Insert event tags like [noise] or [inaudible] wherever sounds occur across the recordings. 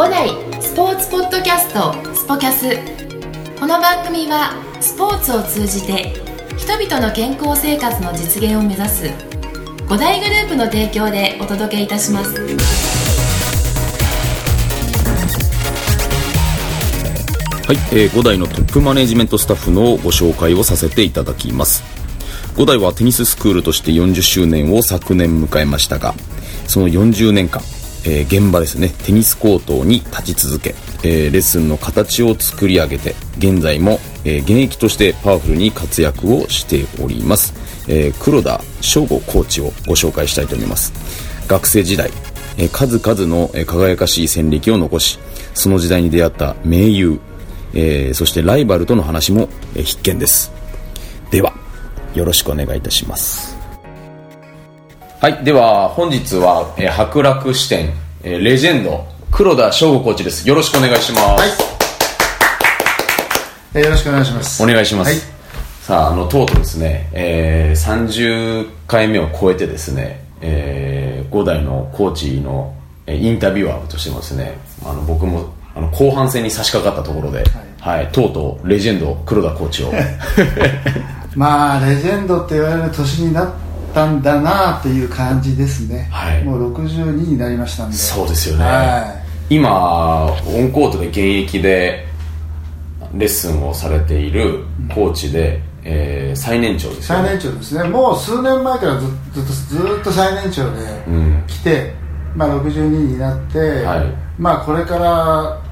五代スポーツポッドキャストスポキャス。この番組はスポーツを通じて人々の健康生活の実現を目指す五大グループの提供でお届けいたします。はい、えー、5代のトップマネジメントスタッフのご紹介をさせていただきます。5代はテニススクールとして40周年を昨年迎えましたがその40年間えー、現場ですね。テニスコートに立ち続け、えー、レッスンの形を作り上げて現在も、えー、現役としてパワフルに活躍をしております、え黒田翔吾コーチをご紹介したいと思います。学生時代、え数々の、輝かしい戦歴を残しその時代に出会った盟友、えそしてライバルとの話も、必見です。ではよろしくお願いいたします。はい。では、本日は、えー、博楽支店、えー、レジェンド、黒田翔吾コーチです。よろしくお願いします。はい。えー、よろしくお願いします。お願いします。はい、さあ、あの、とうとうですね、えー、30回目を超えてですね、えー、5代のコーチの、えー、インタビュアーとしてもですね、あの、僕も、あの、後半戦に差し掛かったところで、はい、はい、とうとう、レジェンド、黒田コーチを。[laughs] まあ、レジェンドって言われる年になって、ったんだなという感じですね、はい、もう62になりましたんで。そうですよね、はい、今オンコートで現役でレッスンをされているコーチで、うん、えー、最年長ですよね。最年長ですね。もう数年前からずっとずっと最年長で来て、うん、まあ、62になって、はい、まあこれから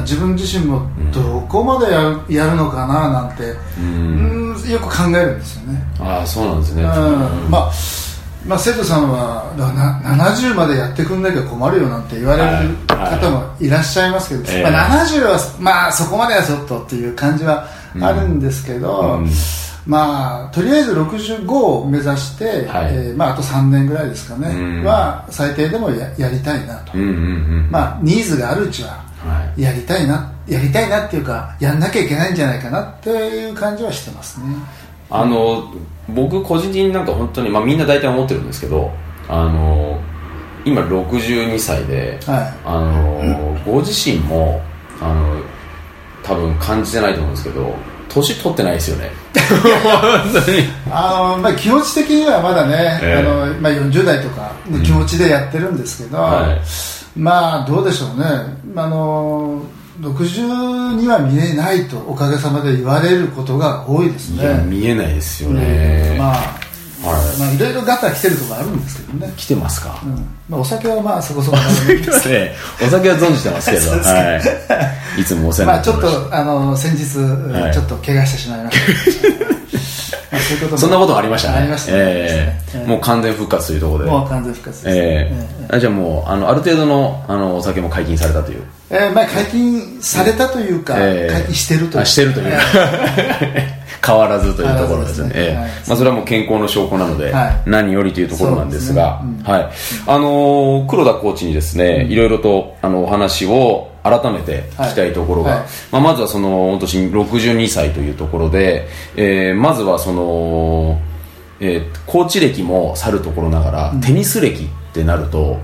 自分自身もどこまでやる,、やるのかななんて、うん、よく考えるんですよね。ああそうなんですね、うん、まあまあ、生徒さんは70までやってくんなきゃ困るよなんて言われる方もいらっしゃいますけど、はいはい、まあ、70は、まあ、そこまではちょっとっていう感じはあるんですけど、うん、まあ、とりあえず65を目指して、はい、えー、まあ、あと3年ぐらいですかね、うん、は最低でもややりたいなと、うんうんうん、まあ、ニーズがあるうちはやりたいなやりたいなっていうかやんなきゃいけないんじゃないかなっていう感じはしてますね。あの僕個人的になんか本当に、まあ、みんな大体思ってるんですけどあの今62歳で、はい、あの、ご自身もあの多分感じてないと思うんですけど年取ってないですよね。[laughs] あの、まあ、気持ち的にはまだね、えー、あのまあ、40代とかの気持ちでやってるんですけど、うんはいまあどうでしょうね。あの60には見えないとおかげさまで言われることが多いですね。見えないですよね、うん、まあはい、まあいろいろガタ来てるとこあるんですけどね。来てますか、うん。まあ、お酒はまあそこそこ。[laughs] ですね。お酒は存じてますけど。[laughs] はい、いつもお世話になってまあちょっとあの先日、はい、ちょっと怪我してしまいましたそんなことありましたね。ありましたね。えー、もう完全復活というところで。もう完全復活です、えー、じゃあもう、あの、ある程度の、あの、お酒も解禁されたという。えー、まあ解禁されたというか、えー、解禁してるという。あ、してるという。[laughs] 変わらずというところですね。えー、まあそれはもう健康の証拠なので、何よりというところなんですが、はい。あの黒田コーチにですね、いろいろと、あの、お話を、改めて聞きたいところが、はい。はい、まあ、まずはその本年62歳というところで、えー、まずはその、えー、コーチ歴もさるところながら、うん、テニス歴ってなると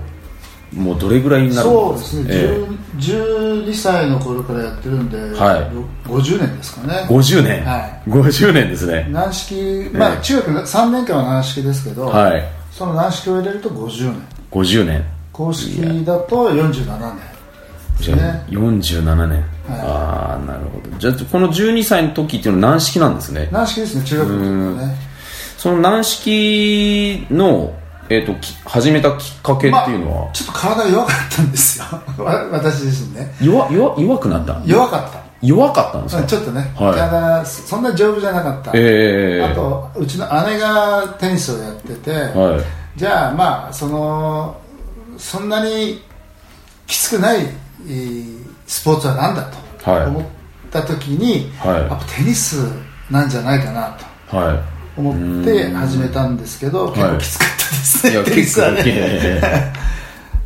もうどれぐらいになるんですかそうですね、えー、12歳の頃からやってるんで、はい、50年ですかね。50年、はい、50年ですね。軟式まあ、中学3年間は軟式ですけど、はい、その軟式を入れると50年。50年。公式だと47年じゃあ47年、はい、ああなるほど。じゃあこの12歳の時っていうのは軟式なんですね。軟式ですね。中学の時ね。その軟式のえーと、始めたきっかけっていうのは、まあ、ちょっと体弱かったんですよ。[laughs] 私自身ね。弱弱弱くなった弱かった。弱かったんですか？ちょっとね、はい、体そんな丈夫じゃなかった、えー、あとうちの姉がテニスをやってて、はい、じゃあまあそのそんなにきつくないスポーツは何だと思った時に、はい、やっぱテニスなんじゃないかなと思って始めたんですけど、結構きつかったですね、はい、テニスはね。[laughs]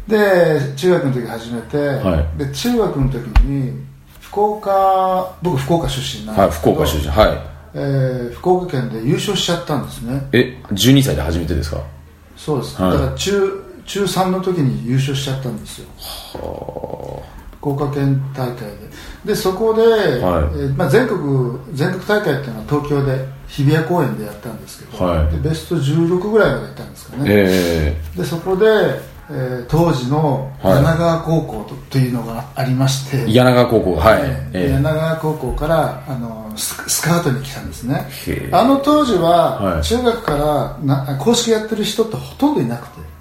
で中学の時始めて、はい、で中学の時に福岡僕福岡出身なんですけど、はい、福岡出身。はい。えー、福岡県で優勝しちゃったんですね。え12歳で初めてですか？そうです、はい、だから中中3の時に優勝しちゃったんですよ。はあ福岡県大会で。でそこで、はい、えー、まあ、全国全国大会っていうのは東京で日比谷公園でやったんですけど、はい、でベスト16ぐらいまで行ったんですかね、えー、でそこで、えー、当時の柳川高校と,、というのがありまして。柳川高校はい、えー、柳川高校からあのスカウトに来たんですね。あの当時は、中学からな公式やってる人ってほとんどいなくて。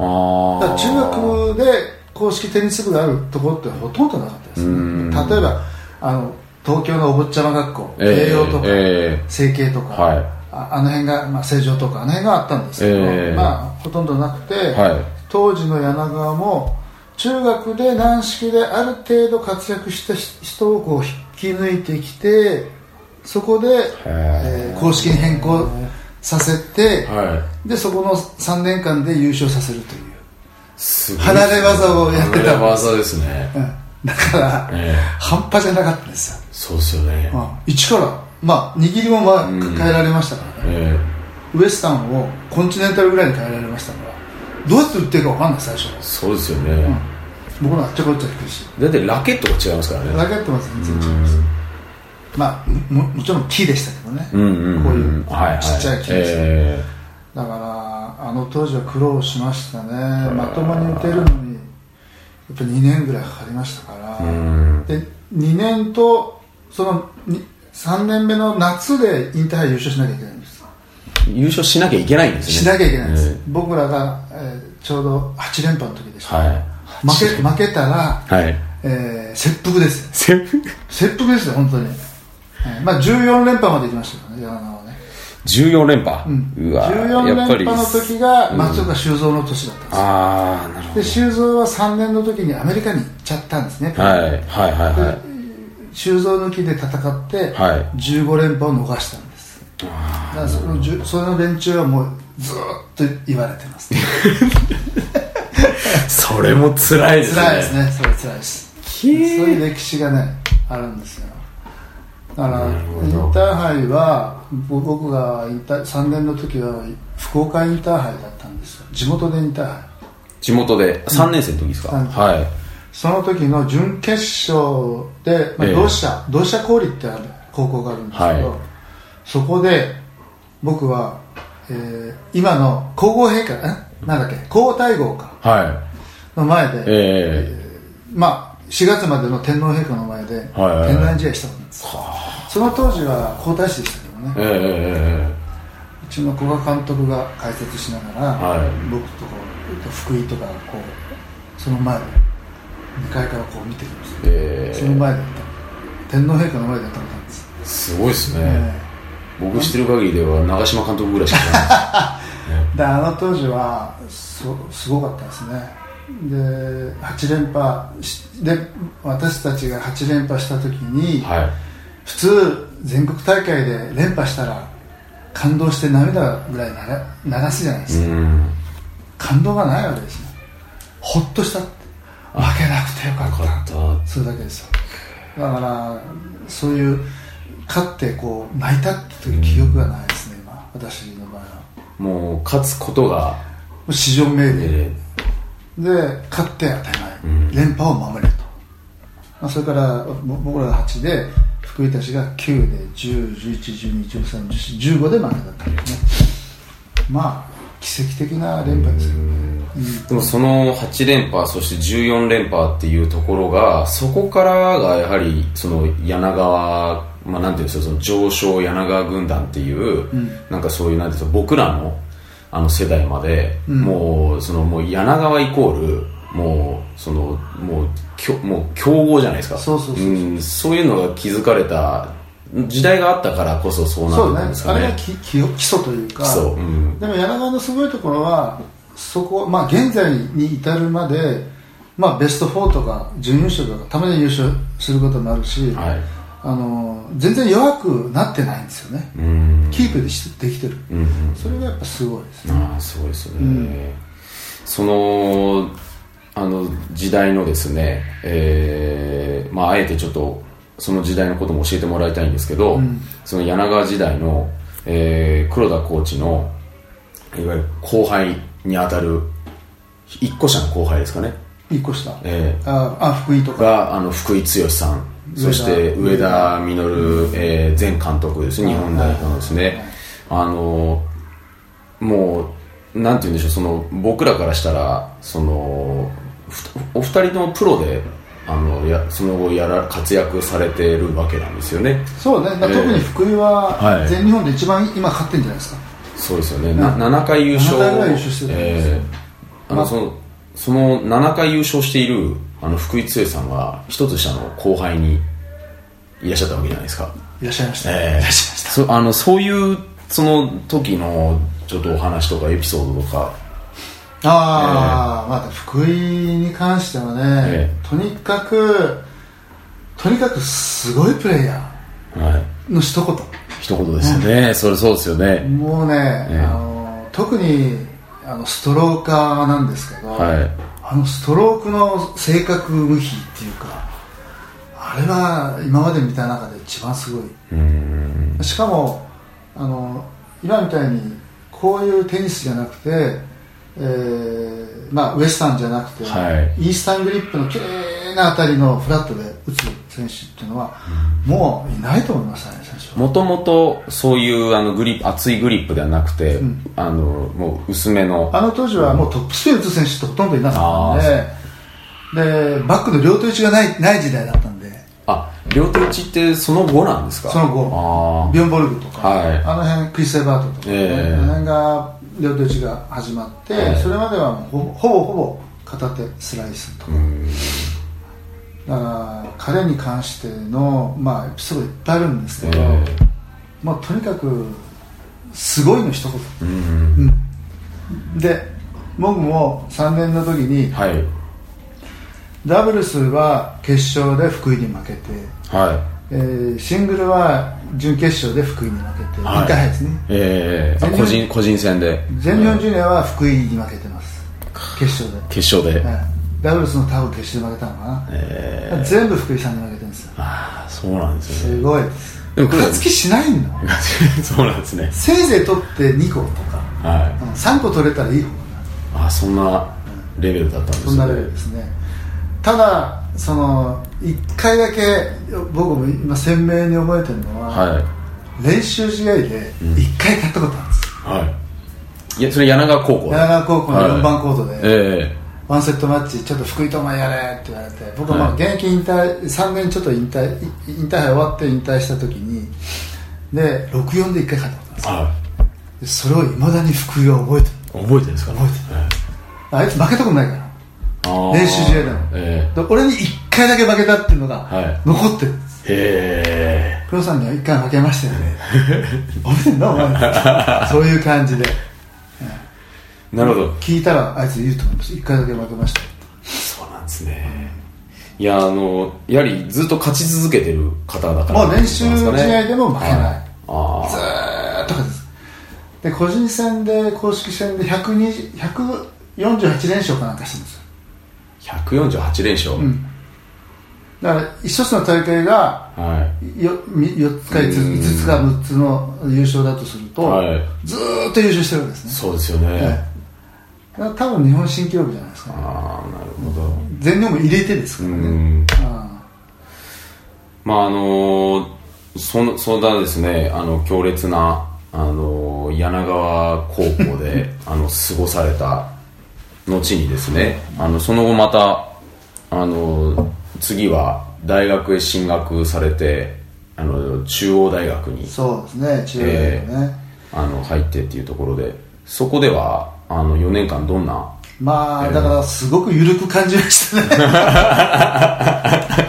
ああ中学で公式テニス部があるところってほとんどなかったですね。例えばあの東京のお坊ちゃま学校栄養とか、えー、整形とか、はい、ああの辺が、まあ、成城とかあの辺があったんですけど、えー、まあほとんどなくて、はい、当時の柳川も中学で軟式である程度活躍した人をこう引き抜いてきてそこで、え。ー、公式に変更させて、はい、でそこの3年間で優勝させるという離れ技をやってた。技ですね、うん、だから、えー、半端じゃなかったんですよ。そうですよね、まあ、一からまあ握りもまあ変えられましたからね、えー、ウエスタンをコンチネンタルぐらいに変えられましたから。どうやって打ってるか分かんない最初そうですよね、うん、僕のあっちゃこっちゃ低いし。だってラケットが違いますからね。ラケットは全然違います。まあももちろん木でしたけどね、うんうんうん、こういうちっちゃい木でした、はいはいえ。ー、だからあの当時は苦労しましたね。まともに打てるのにやっぱ2年ぐらいかかりましたから、で2年とその3年目の夏でインターハイ優勝しなきゃいけないんです。優勝しなきゃいけないんですね。しなきゃいけないんです、僕らが、えー、ちょうど8連覇の時でした、はい、負け負けたら、はい。えー、切腹です。切腹？切腹ですよ本当に、はい、まあ14連覇までいきましたよね山はね14連覇、うん、うわ14連覇の時が松岡修造の年だったんですよ、うん、ああなるほど。で修造は3年の時にアメリカに行っちゃったんですね。はいはいはいはい。修造抜きで戦って15連覇を逃したんです、はい、だからそのその連中はもうずっと言われてます、[laughs] それも辛いですね。辛いですね。それ辛いです。そういう歴史がねあるんですよだからインターハイは僕がインタ3年の時は福岡インターハイだったんですよ。地元でインターハイ。地元で。3年生の時ですか、うん、はい。その時の準決勝で、まあ、同志社、え。ー、同志社氷ってある高校があるんですけど、はい、そこで僕は、えー、今の皇后陛下え？なんだっけ？皇太后か、はい、の前で、えー、えー、まあ4月までの天皇陛下の前で、はい。天覧試合したんです、その当時は皇太子でしたけどね、えー、うちの古賀監督が解説しながら、はい、僕とこう福井とかこうその前で2階からこう見てきました、えー、その前だった。天皇陛下の前でやったんです。すごいですね、えー、僕知ってる限りでは長嶋監督ぐらいしかないで [laughs] あの当時はそすごかったですね。で8連覇で私たちが8連覇した時に、はい、普通全国大会で連覇したら感動して涙ぐらい流すじゃないですか。感動がないわけですねほっとした負けなくてよかった。それだけですよ。だからそういう勝ってこう泣いたっていう記憶がないですね、今。私の場合は。もう勝つことが至上命令。で勝って当たり前、うん、連覇を守れと、まあ、それから僕らが8で福井たちが9で101112131415で負けだったんですね。まあ奇跡的な連覇ですけどね、うん、でもその8連覇そして14連覇っていうところがそこからがやはりその柳川まあ、なんていうんですかその上昇柳川軍団っていう、うん、なんかそういうなんていうか僕らのあの世代まで、うん、もうそのもう柳川イコールもうそのもうきょもう強豪じゃないですか。そうそうそうそう、うん、そういうのが築かれた時代があったからこそそうなったんですかね、ね、あれが基礎というかうん、でも柳川のすごいところはそこ、まあ、現在に至るまで、まあ、ベスト4とか準優勝とかたまに優勝することもあるし、はい、あの全然弱くなってないんですよね。キープでしできてる、うん、それがやっぱすごいですね。あすごいですね、うん、そのあの時代のですね、えーまあ、あえてちょっとその時代のことも教えてもらいたいんですけど、うん、その柳川時代の、えー、黒田コーチのいわゆる後輩にあたる一個者の後輩ですかね。1個下、えー、ああ福井とか。があの福井剛さん。そして上田実、えー、前監督です日本代表のですね、あのもうなんて言うんでしょう。その僕らからしたらそのお二人ともプロであのやその後やら活躍されてるわけなんですよね。そうね、えー、特に福井は全日本で一番今勝ってるんじゃないですか、そうですよね、な7回優勝。7回優勝してるえー、あのそのその7回優勝しているあの福井剛さんは一つ下の後輩にいらっしゃったわけじゃないですか。いらっしゃいました、えー、いらっしゃいました。そあのそういうその時のちょっとお話とかエピソードとかああ、えー、まあ福井に関してはね、えー、とにかくとにかくすごいプレイヤーの一言、はい、一言ですよね、うん、それそうですよね。もうね、えー、あの特にあのストローカーなんですけど、はい、あのストロークの正確無比っていうかあれは今まで見た中で一番すごい。しかもあの今みたいにこういうテニスじゃなくて、えーまあ、ウエスタンじゃなくて、はい、イースタングリップの綺麗な当たりのフラットで打つ選手っていうのは、もういないと思いますねもともとそういうあのグリップ厚いグリップではなくて、うん、あのもう薄めの。あの当時はもうトップスピン打つ選手ってほとんどいなかったんででバックの両手打ちがないない時代だったんで。あ両手打ちってその後なんですか？その後。ビョンボルグとか、はい、あの辺クリス・エバートとか、ね、えー、あの辺が両手打ちが始まって、えー、それまではほぼほぼ片手スライスとか。だから彼に関しての、まあ、エピソードいっぱいあるんですけど、えー、まあ、とにかくすごいの一言、うんうん、で僕も3年の時に、はい、ダブルスは決勝で福井に負けて、はいえー、シングルは準決勝で福井に負けて、はい、2回ですね、えー、個人個人戦で。全日本ジュニアは福井に負けてます、決勝で。決勝で、はい。ダブルスの多分決勝で負けたのかな、えー、全部福井さんに負けてるんです。よああそうなんですよね。すごい。でも勝つ気しないんだ [laughs] そうなんですね。せいぜい取って2個とか、はい、3個取れたらいい方ああそんなレベルだったんですね、そんなレベルですね。ただその1回だけ僕も今鮮明に覚えてるのは、はい、練習試合で1回勝ったことあるんです、うん、はい。いやそれ柳川高校柳川高校の4番コートで、はい、ええ。ーワンセットマッチちょっと福井ともやれって言われて僕はまあ現役引退3年ちょっと引退引退終わって引退した時にで64で1回勝ったことですはい、それをいまだに福井は覚えてる。覚えてるんですか、覚えてる、あいつ負けたことないから練習試合でも、え。ー、俺に1回だけ負けたっていうのが残ってる、はい、へえ。黒さんには1回負けましたよね。覚えてんのお前。そういう感じで。なるほど。聞いたらあいつ言うと思います。一回だけ負けました。そうなんですね、いやあのやはりずっと勝ち続けてる方だから、もう練習試合でも負けない、はい、あずーっと勝つ。で個人戦で公式戦で148連勝かなんかしてるんですよ148連勝、うん、だから一つの大会が 4, 4つか 5, 5つか6つの優勝だとすると、はい、ずっと優勝してるわけですね。そうですよね、多分日本新記録じゃないですか、ね、ああなるほど。全日本も入れてですからね。まああのそのそうだですねあの強烈なあの柳川高校で [laughs] あの過ごされた後にですねあのその後またあの次は大学へ進学されてあの中央大学にそうですね中央大学ね、えー、あの入ってっていうところでそこではあの4年間どんなまあ、だからすごく緩く感じましたね。[laughs]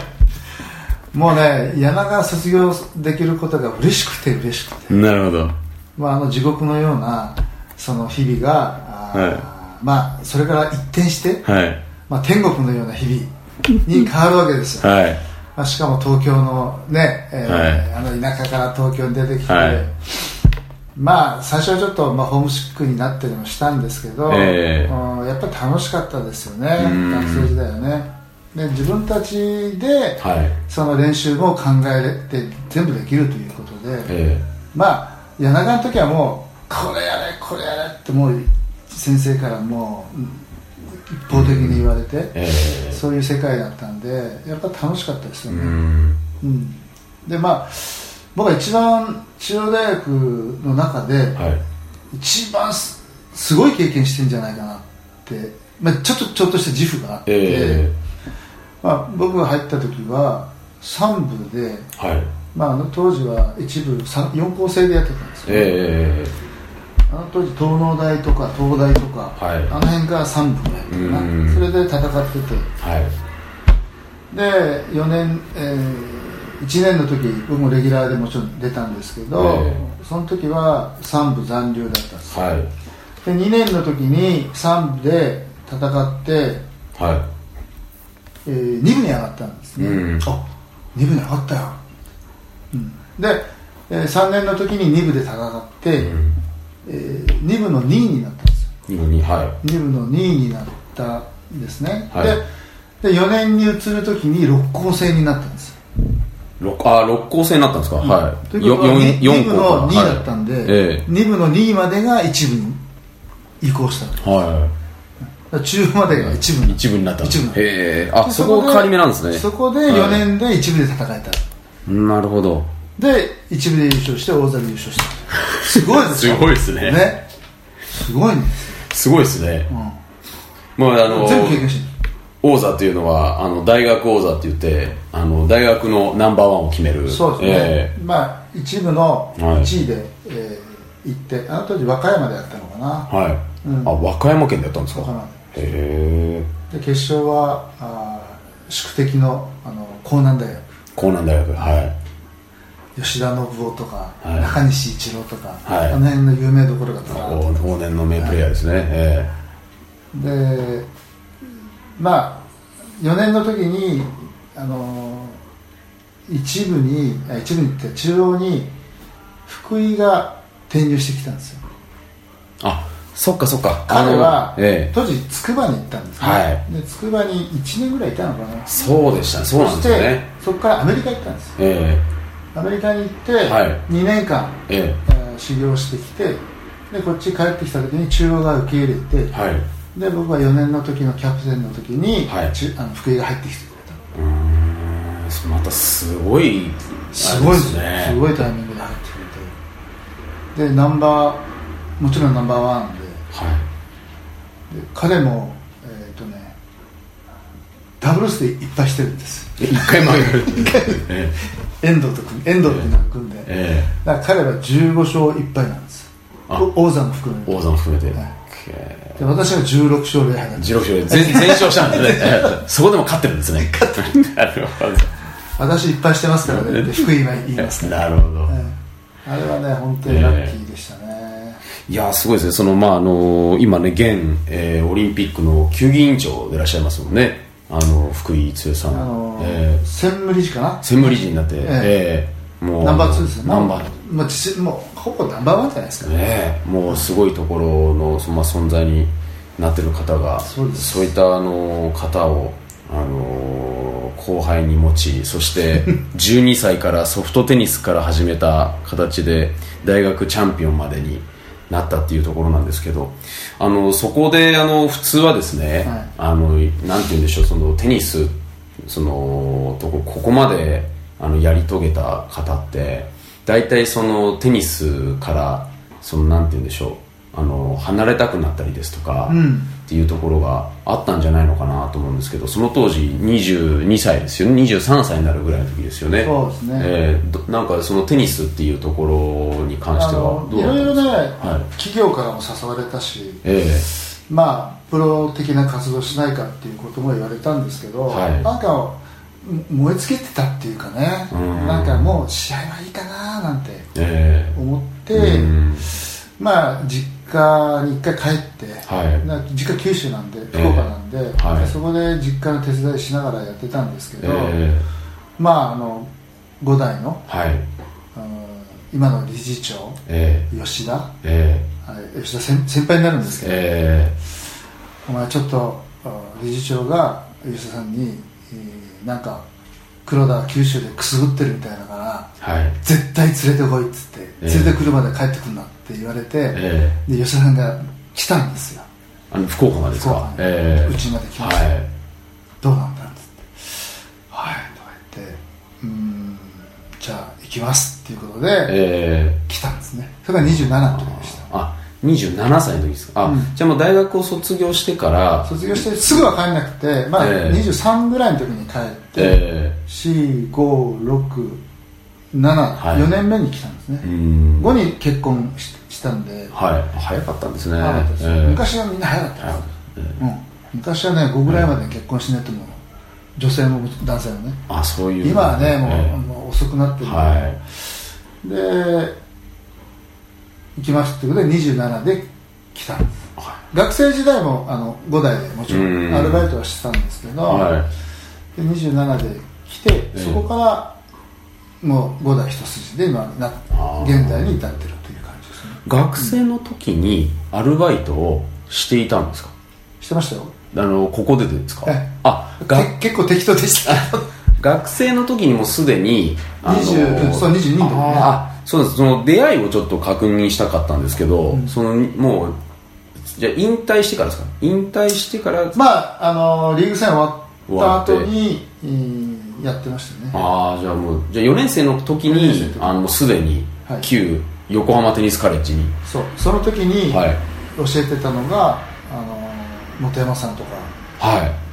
もうね柳川卒業できることが嬉しくて嬉しくて。なるほど、まあ、あの地獄のようなその日々が、はい、まあそれから一転して、はい、まあ、天国のような日々に変わるわけですよ、はい。まあ、しかも東京のね、えー、はい、あの田舎から東京に出てきて、はい、まあ最初はちょっと、まあ、ホームシックになったりもしたんですけど、えー、やっぱり楽しかったですよね学生時代はね。で自分たちで、はい、その練習も考えて全部できるということで、えー、まあ柳川の時はもうこれやれこれやれってもう先生からもう一方的に言われて、えー、そういう世界だったんでやっぱ楽しかったですよね、うん、うん、でまあ僕は一番中央大学の中で、はい、一番すごい経験してんじゃないかなって、まあ、ちょっとちょっとした自負があって、えー、まあ、僕が入った時は3部で、はい。まあ、あの当時は一部4校制でやってたんですよ、えー、あの当時東農大とか東大とか、はい、あの辺が3部やってたな。それで戦ってて、はい、で4年、えー、1年の時僕もレギュラーでもちろん出たんですけど、えー、その時は3部残留だったんですよ、はい、で2年の時に3部で戦って、はい。えー、2部に上がったんですね、うん、あ2部に上がったよ。で、えー、3年の時に2部で戦って、うん、えー、2部の2位になったんですよ。2部 ,2、はい、2部の2位になったんですね、はい、でで4年に移る時に6校制になったんです6あ6校制になったんですか、うん、はい。ということは 2, 2部の2位だったんで、はい。え2部の2位までが1部に移行したはい。中部までが一部一部になった。一部へえ。あそこ変わり目なんですね。そこで4年で一部で戦えた、なるほどで一部で優勝して大座で優勝した。すごいです [laughs] すごいですね。ね。すごいんですすごいですね、うん、まああの全部経験して王座っていうのはあの大学王座って言ってあの大学のナンバーワンを決める。そうですね、えー、まあ一部の1位で、はい、えー、行ってあの当時和歌山でやったのかな。はい、うん、あ和歌山県でやったんですか？へえ。で決勝はあ宿敵のあの江南大学。江南大学はい吉田信夫とか、はい、中西一郎とか、はい、あの辺の有名どころが往年の名プレーヤーですね、はい、えー、でまあ4年の時にあの一部に一部にって中央に福井が転入してきたんですよ。あそっかそっか。彼は、ええ、当時筑波に行ったんですね、はい、で筑波に1年ぐらいいたのかな。そうでしたそうなんですよね。そこからアメリカ行ったんです、ええ、アメリカに行って、はい、2年間、ええ。修行してきてでこっち帰ってきた時に中央が受け入れて、はい、で僕は4年の時のキャプテンの時に、はい、あの福井が入ってきてくれた。うん。またすごいすごいですね。すごいタイミングで入ってくれて。でナンバーもちろんナンバーワンはい。で彼もえっ、ー、とねダブルスでいっぱいしてるんです。一回もやる [laughs] 遠藤と組遠藤っていうのが組んで、えー、だから彼は15勝1敗なんです王座も含めて。王座も含めて、はい。で私は16勝0敗なんです。16勝0全全勝したんですね。[laughs] そこでも勝ってるんですね。勝ってる。[laughs] なるほど。私いっぱいしてますからね福井が言いますからなるほど、あれはね本当にラッキーでしたね、いやすごいですね、そのまああの今ね、現、えー、オリンピックの球技委員長でいらっしゃいますもんね、あの福井剛さん、あのー、え。ー、専務理事かな、専務理事になって、えー、えー、もうナンバー2ですね、ナンバー。もうもうほぼナンバーワンじゃないですか。ね、もうすごいところの、そまあ、存在になってる方が、そうそういったあの方を。あの後輩に持ちそして [laughs] 12歳からソフトテニスから始めた形で大学チャンピオンまでになったっていうところなんですけどあのそこであの普通はですね、はい、あのなんて言うんでしょうそのテニスそのとこここまであのやり遂げた方って大体そのテニスからそのなんて言うんでしょうあの離れたくなったりですとか、うん、っていうところがあったんじゃないのかなと思うんですけどその当時22歳ですよね。23歳になるぐらいの時ですよね。そうですね、えー、なんかそのテニスっていうところに関してはどういろいろね、はい、企業からも誘われたし、えー、まあプロ的な活動しないかっていうことも言われたんですけど、はい、なんか燃え尽きてたっていうかね、ん。なんかもう試合はいいかななんて思って、えー、まあ実家に一回帰って、はい、実家九州なんで福岡なんでえーはい、そこで実家の手伝いしながらやってたんですけど、えー、まああの五代の,、はい、あの今の理事長、えー、吉田、えー、吉田先先輩になるんですけど、えー、お前ちょっと理事長が吉田さんに、えー、なんか黒田九州でくすぶってるみたいだから、はい、絶対連れてこいっつって、連れてくるまで帰ってくるなって言われて、えー、で吉田さんが来たんですよ。あの福岡までですか、えー、うちまで来ました、はい、どうなんだっつって。はいとか言ってうんじゃあ行きますっていうことで、えー、来たんですね。それが27の時でした。あ27歳の時ですか？あ、うん、じゃあもう大学を卒業してから卒業してすぐは帰んなくて、まあえー、23ぐらいの時に帰って、えー、4567、はい、4年目に来たんですね。後に結婚したんで。はい。早かったんですね。早かったです、えー、昔はみんな早かったです、えー、うん、昔はね5ぐらいまで結婚しないとも、女性も男性もね。あそういう今はねもうえー、もう遅くなってる。はい、で行きますってことで27で来たんです、はい、学生時代もあの5代でもちろんアルバイトはしてたんですけど、はい、で27で来てそこからもう5代一筋で今な現代に至ってるという感じですね。学生の時にアルバイトをしていたんですか、してましたよ。あのここでですか？あが結構適当でした。学生の時にもすでに20そう22の時ね。あそうです。その出会いをちょっと確認したかったんですけど、うん、そのもうじゃ引退してからですか？引退してからまああのリーグ戦終わった後にやってましたね。ああじゃあもうじゃあ4年生の時にあのすでに旧横浜テニスカレッジに、そう。その時に教えてたのが、あの本山さんとか。はい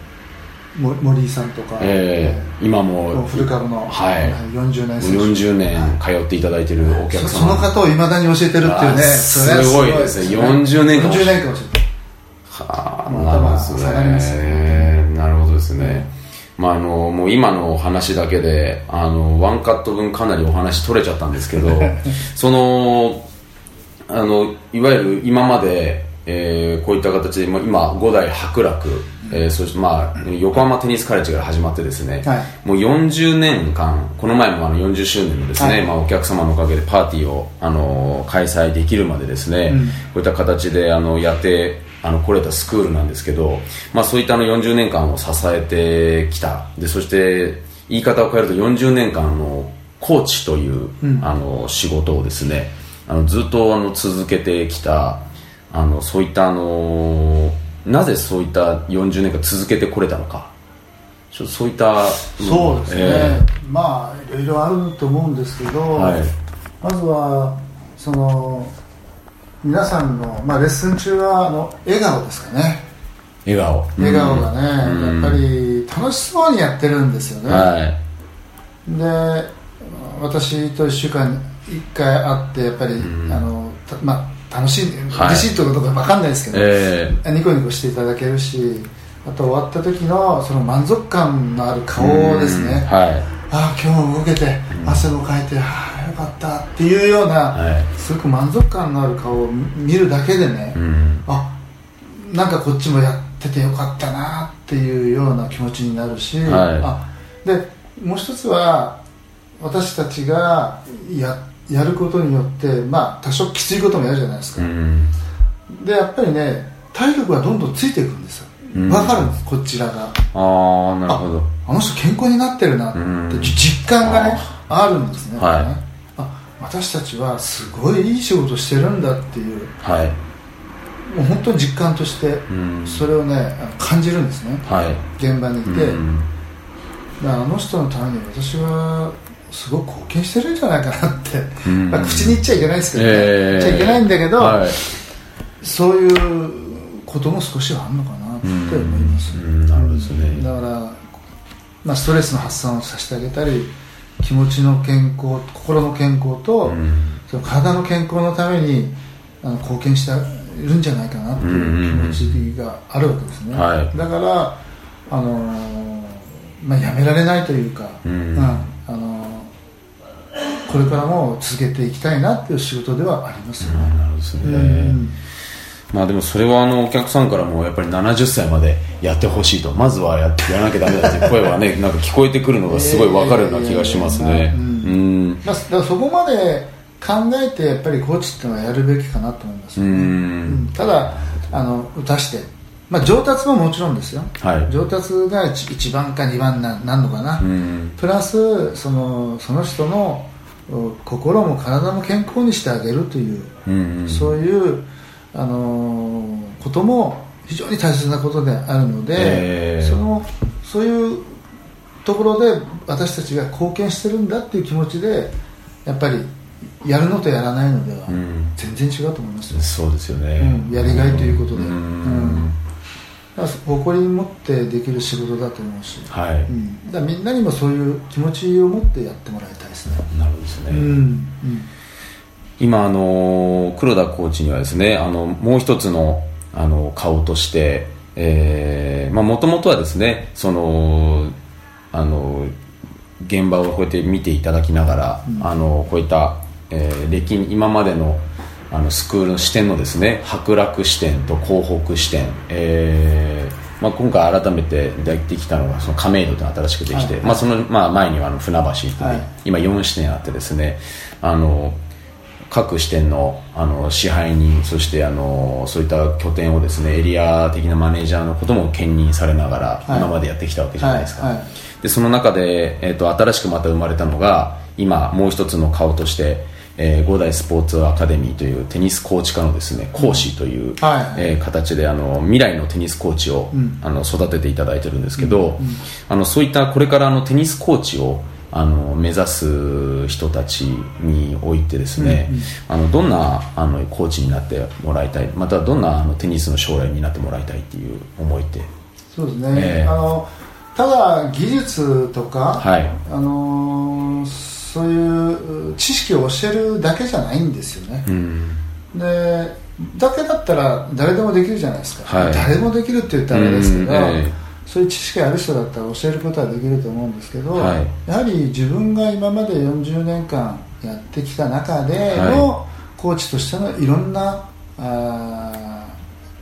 森井さんとか、えー、今も古株の、はい、40年40年通っていただいてるお客様、その方をいまだに教えてるっていうねすごい。ですね。40年間。40年間教えてはあなるほどですね。なるほどですね、まあ、あのもう今のお話だけであのワンカット分かなりお話取れちゃったんですけど [laughs] そのあのいわゆる今までえー、こういった形で、まあ、今5代伯楽、えー、そしてまあ横浜テニスカレッジから始まってですね、はい、もう40年間この前もあの40周年のですね、はい、まあ、お客様のおかげでパーティーを、あのー、開催できるまでですね、うん、こういった形であのやってあの来れたスクールなんですけど、まあ、そういったあの40年間を支えてきた。でそして言い方を変えると40年間のコーチという、うん、あの仕事をですねあのずっとあの続けてきたあのそういったあのなぜそういった40年間続けてこれたのか。そういったそうですね、えー、まあいろいろあると思うんですけど、はい、まずはその皆さんの、まあ、レッスン中はあの笑顔ですかね。笑顔。笑顔がね、うん、やっぱり楽しそうにやってるんですよね、はい、で私と1週間1回会ってやっぱり、うん、あのまあ楽しい、はい、嬉しいところとか分かんないですけど、えー、ニコニコしていただけるしあと終わった時のその満足感のある顔ですね、はい、ああ今日も動けて汗もかいて、ああよかったっていうような、はい、すごく満足感のある顔を見るだけでね、うん、あなんかこっちもやっててよかったなっていうような気持ちになるし、はい、あでもう一つは私たちがやってやることによって、まあ、多少きついこともやるじゃないですか、うん、でやっぱりね体力がどんどんついていくんですよ、うん、分かるんですこちらが。ああなるほど。あの人健康になってるなって実感がねあるんですね,、はい、私たちはすごいいい仕事してるんだっていう、はい、もう本当に実感としてそれをね感じるんですね、はい、現場にいて、あの人のために私はすごく貢献してるんじゃないかなって、まあ、口に言っちゃいけないですけどね、えー、言っちゃいけないんだけど、はい、そういうことも少しはあるのかなって思います、なるほどですね。だから、まあ、ストレスの発散をさせてあげたり気持ちの健康心の健康と、その体の健康のためにあの貢献しているんじゃないかなっていう気持ちがあるわけですね、はい、だからあのー、まあ、やめられないというか、うん、あのこれからも続けていきたいなっていう仕事ではありますよね。なるほどですね、うん。まあでもそれはあのお客さんからもやっぱり70歳までやってほしいとまずはややらなきゃダメだって [laughs] 声はねなんか聞こえてくるのがすごい分かるような気がしますね。うん。だからそこまで考えてやっぱりコーチっていうのはやるべきかなと思います、ね、うん。ただあの打たして。まあ、上達ももちろんですよ、はい、上達が 1, 1番か2番ななんのかな、プラスそのその人の心も体も健康にしてあげるという、うんうん、そういう、あのー、ことも非常に大切なことであるので、えー、そのそういうところで私たちが貢献してるんだっていう気持ちでやっぱりやるのとやらないのでは全然違うと思いますよ、うん、そうですよね、うん、やりがいということで、うん、誇り持ってできる仕事だと思うし、はい、うん、だみんなにもそういう気持ちを持ってやってもらいたいですね。なるほどですね、うん。今あの黒田コーチにはですねあのもう一つのあの顔としてもともとはですねそのあの現場をこうやって見ていただきながら、うん、あのこういった、えー、歴今までのあのスクールの視点のですね博楽視点と広北視点、えーまあ、今回改めて出てきたのがその亀戸というのが新しくできて、はい、まあ、その、まあ、前にはあの船橋って、はい、今4視点あってですねあの各支店のあの支配人そしてあのそういった拠点をですねエリア的なマネージャーのことも兼任されながら、今までやってきたわけじゃないですか、はい。はい、でその中で、えーと、新しくまた生まれたのが今もう一つの顔としてえー、五代スポーツアカデミーというテニスコーチ科のですね講師という、はい、えー、形であの未来のテニスコーチを、うん、あの育てていただいてるんですけど、うんうん、あのそういったこれからのテニスコーチをあの目指す人たちにおいてですね、うんうん、あのどんなあのコーチになってもらいたいまたどんなあのテニスの将来になってもらいたいっていう思いって？そうですね、えー、あのただ技術とか、はい、あのそういう知識を教えるだけじゃないんですよね、うん、でだけだったら誰でもできるじゃないですか、はい、誰もできるって言ったらあれですけど、うんえーそういう知識ある人だったら教えることはできると思うんですけど、はい、やはり自分が今まで40年間やってきた中でのコーチとしてのいろんなあ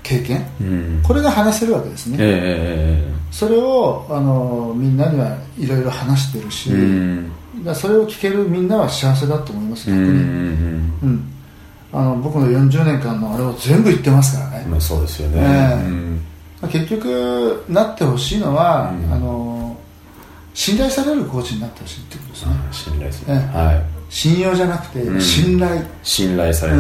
経験、うん、これが話せるわけですね、えー、それをあのみんなにはいろいろ話してるし、うん、だそれを聞けるみんなは幸せだと思います逆に、うん、うん、あの僕の40年間のあれを全部言ってますからね、まあ、そうですよね、えー結局なってほしいのは、うん、あの信頼されるコーチになってほしいってことですね、信頼する、はい、信用じゃなくて、信頼。信頼される、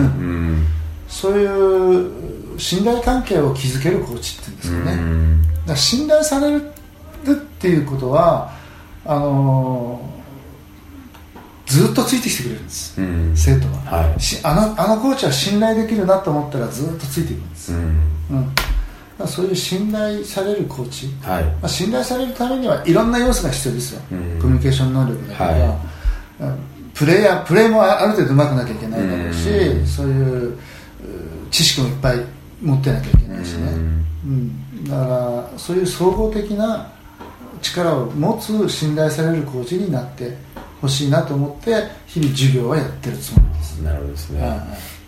そういう信頼関係を築けるコーチっていうんですかね、だ信頼されるっていうことはあのずっとついてきてくれるんです、うん、生徒は、はい、あのあのコーチは信頼できるなと思ったらずっとついていくんです、うん、うん。まあ、そういう信頼されるコーチ、はい。まあ、信頼されるためにはいろんな要素が必要ですよ、うん、コミュニケーション能力だか。ら、はい、プレーやプレーもある程度うまくなきゃいけないだろうし、うん、そういう知識もいっぱい持ってなきゃいけないしね、うん、うん、だからそういう総合的な力を持つ信頼されるコーチになってほしいなと思って日々授業はやってるつもりです。なるほどですね、はい、やは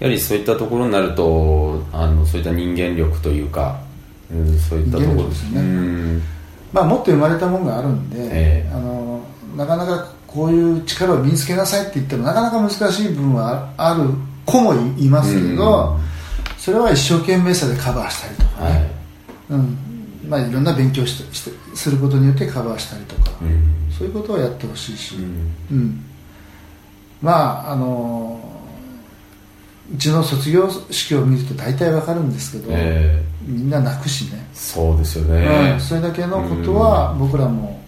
りそういったところになるとあのそういった人間力というかうん、そういったところですね、まあ、持って生まれたものがあるんで、えー、あのなかなかこういう力を身につけなさいって言ってもなかなか難しい部分はある子もいますけど、それは一生懸命さでカバーしたりとかね、はい、うん。まあ、いろんな勉強してしてすることによってカバーしたりとか、うん、そういうことをやってほしいし、うん、うん、まああのうちの卒業式を見ると大体わかるんですけど、えー、みんな泣くしね。そうですよね、うん、それだけのことは僕らも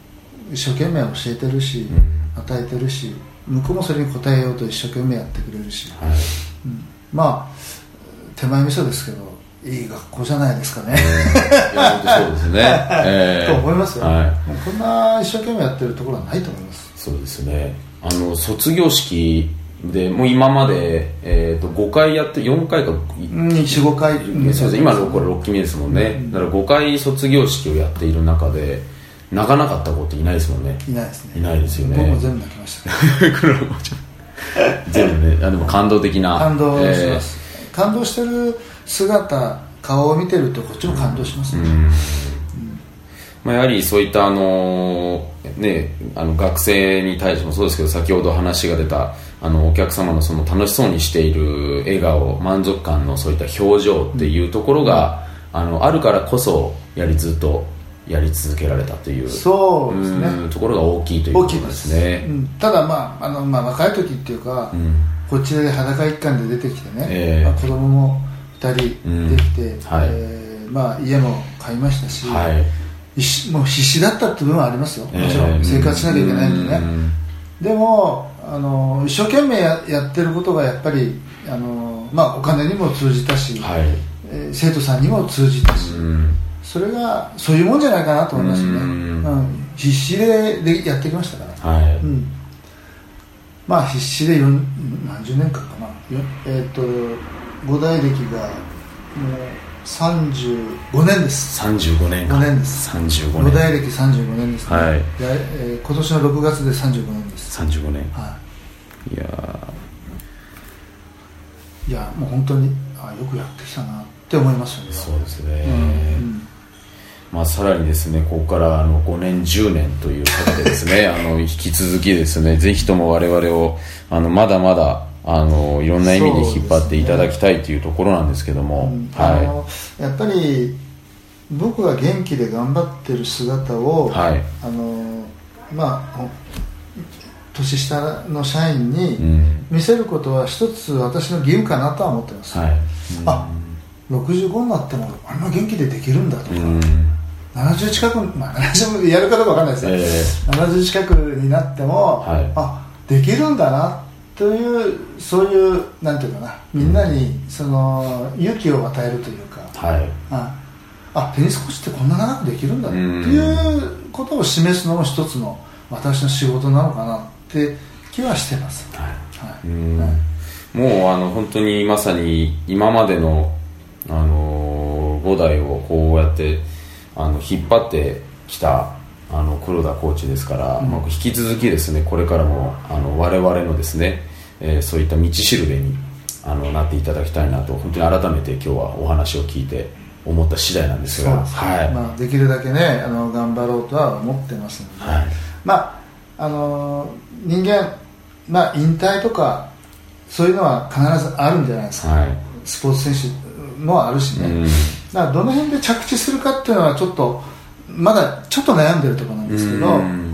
一生懸命教えてるし、うん、与えてるし向こうもそれに応えようと一生懸命やってくれるし、はい、うん、まあ手前味噌ですけどいい学校じゃないですかね、えやそうですね、[laughs] えー、と思いますよ、はい、こんな一生懸命やってるところはないと思います。そうですね。あの卒業式でもう今まで、えー、と5回やって4回か45回。そう今のこれ6期目ですもんね、うん、だから5回卒業式をやっている中で泣かなかった子っていないですもんね。いないですね。いないですよね。僕も全部泣きました [laughs] 全部ね。あでも感動的な。感動します、えー、感動してる姿顔を見てるとこっちも感動しますね、うん。まあ、やはりそういったあの、ね、あの学生に対してもそうですけど先ほど話が出たあのお客様のその楽しそうにしている笑顔満足感のそういった表情っていうところが、うん、あのあるからこそやりずっとやり続けられたというそうですね。ところが大きいということですね、うん、ただまああの、まあ、若い時っていうか、うん、こっちで裸一貫で出てきてね、えーまあ、子供も2人できて、うん。はい、えーー、まあ、家も買いましたし、はい、もう必死だったっていう部分はありますよ。もちろん、生活しなきゃいけないんでね、でもあの一生懸命ややってることがやっぱりあの、まあ、お金にも通じたし、はい。えー、生徒さんにも通じたし、それがそういうもんじゃないかなと思いますね、うん、必死ででやってきましたから、はい。うん。まあ必死で何十年間かな。えっ、ー、と五代歴がもう35年です。35年5年です。35年。五代歴35年ですね、はい、えー、今年の6月で35年です。35年。はい。いやいやもう本当にあよくやってきたなって思いますよね。そうですね、うんうん。まあ、さらにですねここからあの5年10年という方でですね [laughs] あの引き続きですねぜひとも我々をあのまだまだあのいろんな意味に引っ張っていただきたいというところなんですけども、ねうん、はい、やっぱり僕が元気で頑張ってる姿を、はい、あのまあ年下の社員に見せることは一つ私の義務かなとは思ってます、はい、あ65になってもあんな元気でできるんだとか、70近く、まあ、70やるかどうか分かんないですね、えー、70近くになっても、はい、あできるんだなというそういうなんていうかなみんなにその勇気を与えるというか、はい、ああテニスコーチってこんな長くできるんだっていうことを示すのも一つの私の仕事なのかなって気はしてます、はい。はい。はい、もうあの本当にまさに今までの、あの5代をこうやってあの引っ張ってきたあの黒田コーチですから、うん、まあ、引き続きですねこれからもあの我々のですね、えー、そういった道しるべにあのなっていただきたいなと本当に改めて今日はお話を聞いて思った次第なんですがはい。まあ、できるだけねあの頑張ろうとは思ってますので、はい、まああの人間、まあ、引退とかそういうのは必ずあるんじゃないですか、はい、スポーツ選手もあるしね、うん。だからどの辺で着地するかっていうのはちょっとまだちょっと悩んでるところなんですけど、うん、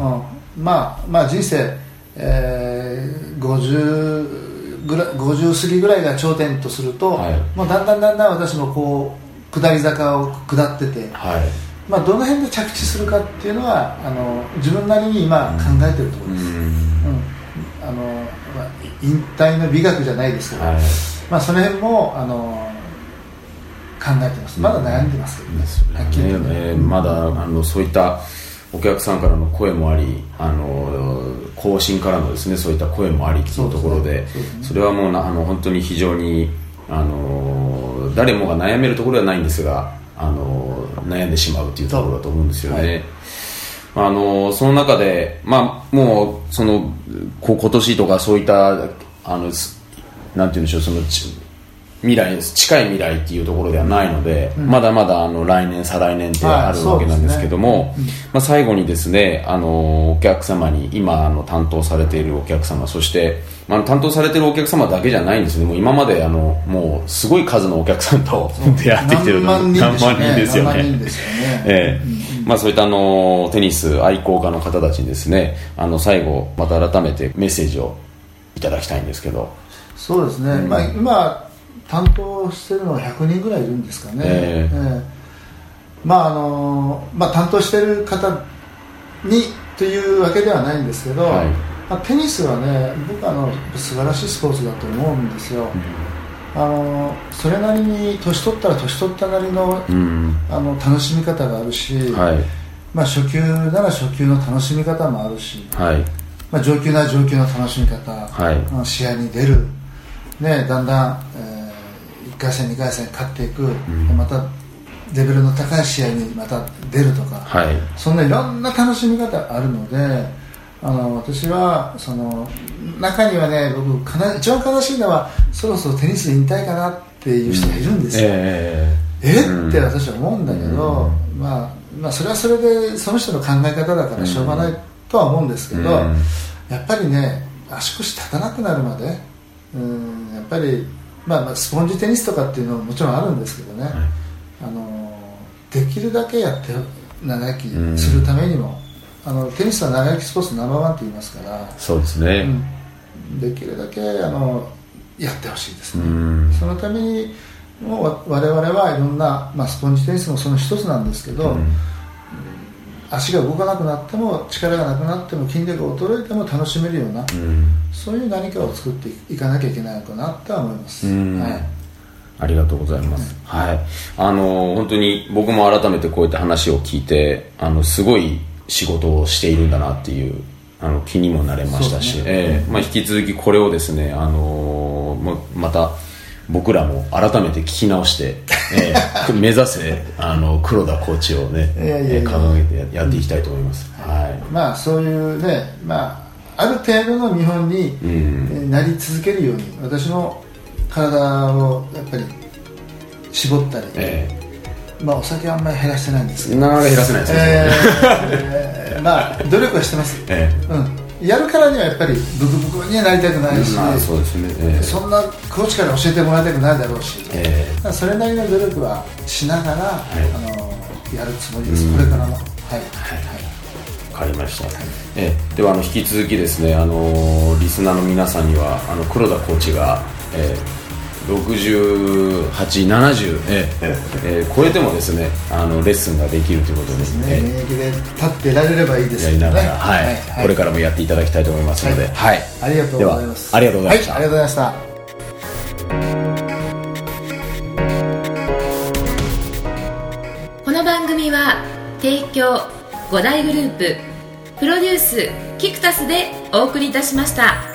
まあまあ人生、えー、50ぐら50過ぎぐらいが頂点とすると、はい、もうだんだんだんだん私もこう下り坂を下ってて、はい、まあ、どの辺で着地するかっていうのはあの自分なりに今考えてるところです、うん、うん、あのまあ、引退の美学じゃないですけど、はい、まあ、その辺もあの考えてます。まだ悩んでますけどね,、はっきりとね、ね。まだあのそういったお客さんからの声もありあの後進からのですねそういった声もありというところで、ね、それはもうあの本当に非常にあの誰もが悩めるところではないんですがあの悩んでしまうというところだと思うんですよね。あのその中で、まあ、もうその今年とかそういったあのなんて言うんでしょうその未来近い未来っていうところではないので、うん、まだまだあの来年再来年ってあるわけなんですけども、ねうん、まあ、最後にですねあのお客様に今あの担当されているお客様そして、まあ、担当されているお客様だけじゃないんですね。もう今まであのもうすごい数のお客さんと [laughs] 出会ってきてるので何万人ですよね。ええ。まあ、そういったあのテニス愛好家の方たちにですねあの最後また改めてメッセージをいただきたいんですけど。そうですね、うん、まあ、今担当してるのは100人ぐらいいるんですかね、えー、えー、まああのまあ、担当してる方にというわけではないんですけど、はい、まあ、テニスはね僕はあの素晴らしいスポーツだと思うんですよ、うん、あのそれなりに年取ったら年取ったなりのうん、あの楽しみ方があるし、はい、まあ、初級なら初級の楽しみ方もあるし、はい、まあ、上級なら上級の楽しみ方、はい、試合に出る、ね、だんだん、えー1回戦2回戦勝っていく、うん、またレベルの高い試合にまた出るとか、はい、そんないろんな楽しみ方あるのであの私はその中にはね僕かな一番悲しいのはそろそろテニス引退かなっていう人がいるんですよ、うん、えー、えっ？て私は思うんだけど、うん、まあ、まあそれはそれでその人の考え方だからしょうがないとは思うんですけど、やっぱりね足腰立たなくなるまでうんやっぱりまあ、まあスポンジテニスとかっていうのももちろんあるんですけどね、はい、あのできるだけやって長生きするためにも、あのテニスは長生きスポーツナンバーワンって言いますからそうですね、うん、できるだけあのやってほしいですね、そのためにもう我々はいろんな、まあ、スポンジテニスもその一つなんですけど、うん、足が動かなくなっても力がなくなっても筋力が衰えても楽しめるような、うん、そういう何かを作っていかなきゃいけないのかなとは思います、はい、ありがとうございます、はい、あの本当に僕も改めてこういった話を聞いてあのすごい仕事をしているんだなっていうあの気にもなれましたし、ね。えー、まあ、引き続きこれをですね、あのー、ままた僕らも改めて聞き直して、えー、[laughs] 目指せあの黒田コーチをね掲げてやっていきたいと思います、うん、はい、まあそういうね、まあ、ある程度の見本になり続けるように、私の体をやっぱり絞ったり、えー、まあお酒はあんまり減らしてないんですけど。なかなか減らせないですね、えー、まあ努力はしてます、[laughs] えー、うんやるからにはやっぱりブクブクにはなりたくないし、まあ、そうですね、えー、そんなコーチから教えてもらいたくないだろうし、えー、それなりの努力はしながら、はい、あのやるつもりです、これからも。はい、はい。わかりました、えではあの引き続きですねあのリスナーの皆さんにはあの黒田コーチが、えー68、70、えええー、超えてもですねあのレッスンができるということで。すね、現役で立ってられればいいですね。やりながら、はい、はい。はい、これからもやっていただきたいと思いますので、はい、ありがとうございます。ありがとうございました、ありがとうございました。この番組は提供五大グループプロデュースキクタスでお送りいたしました。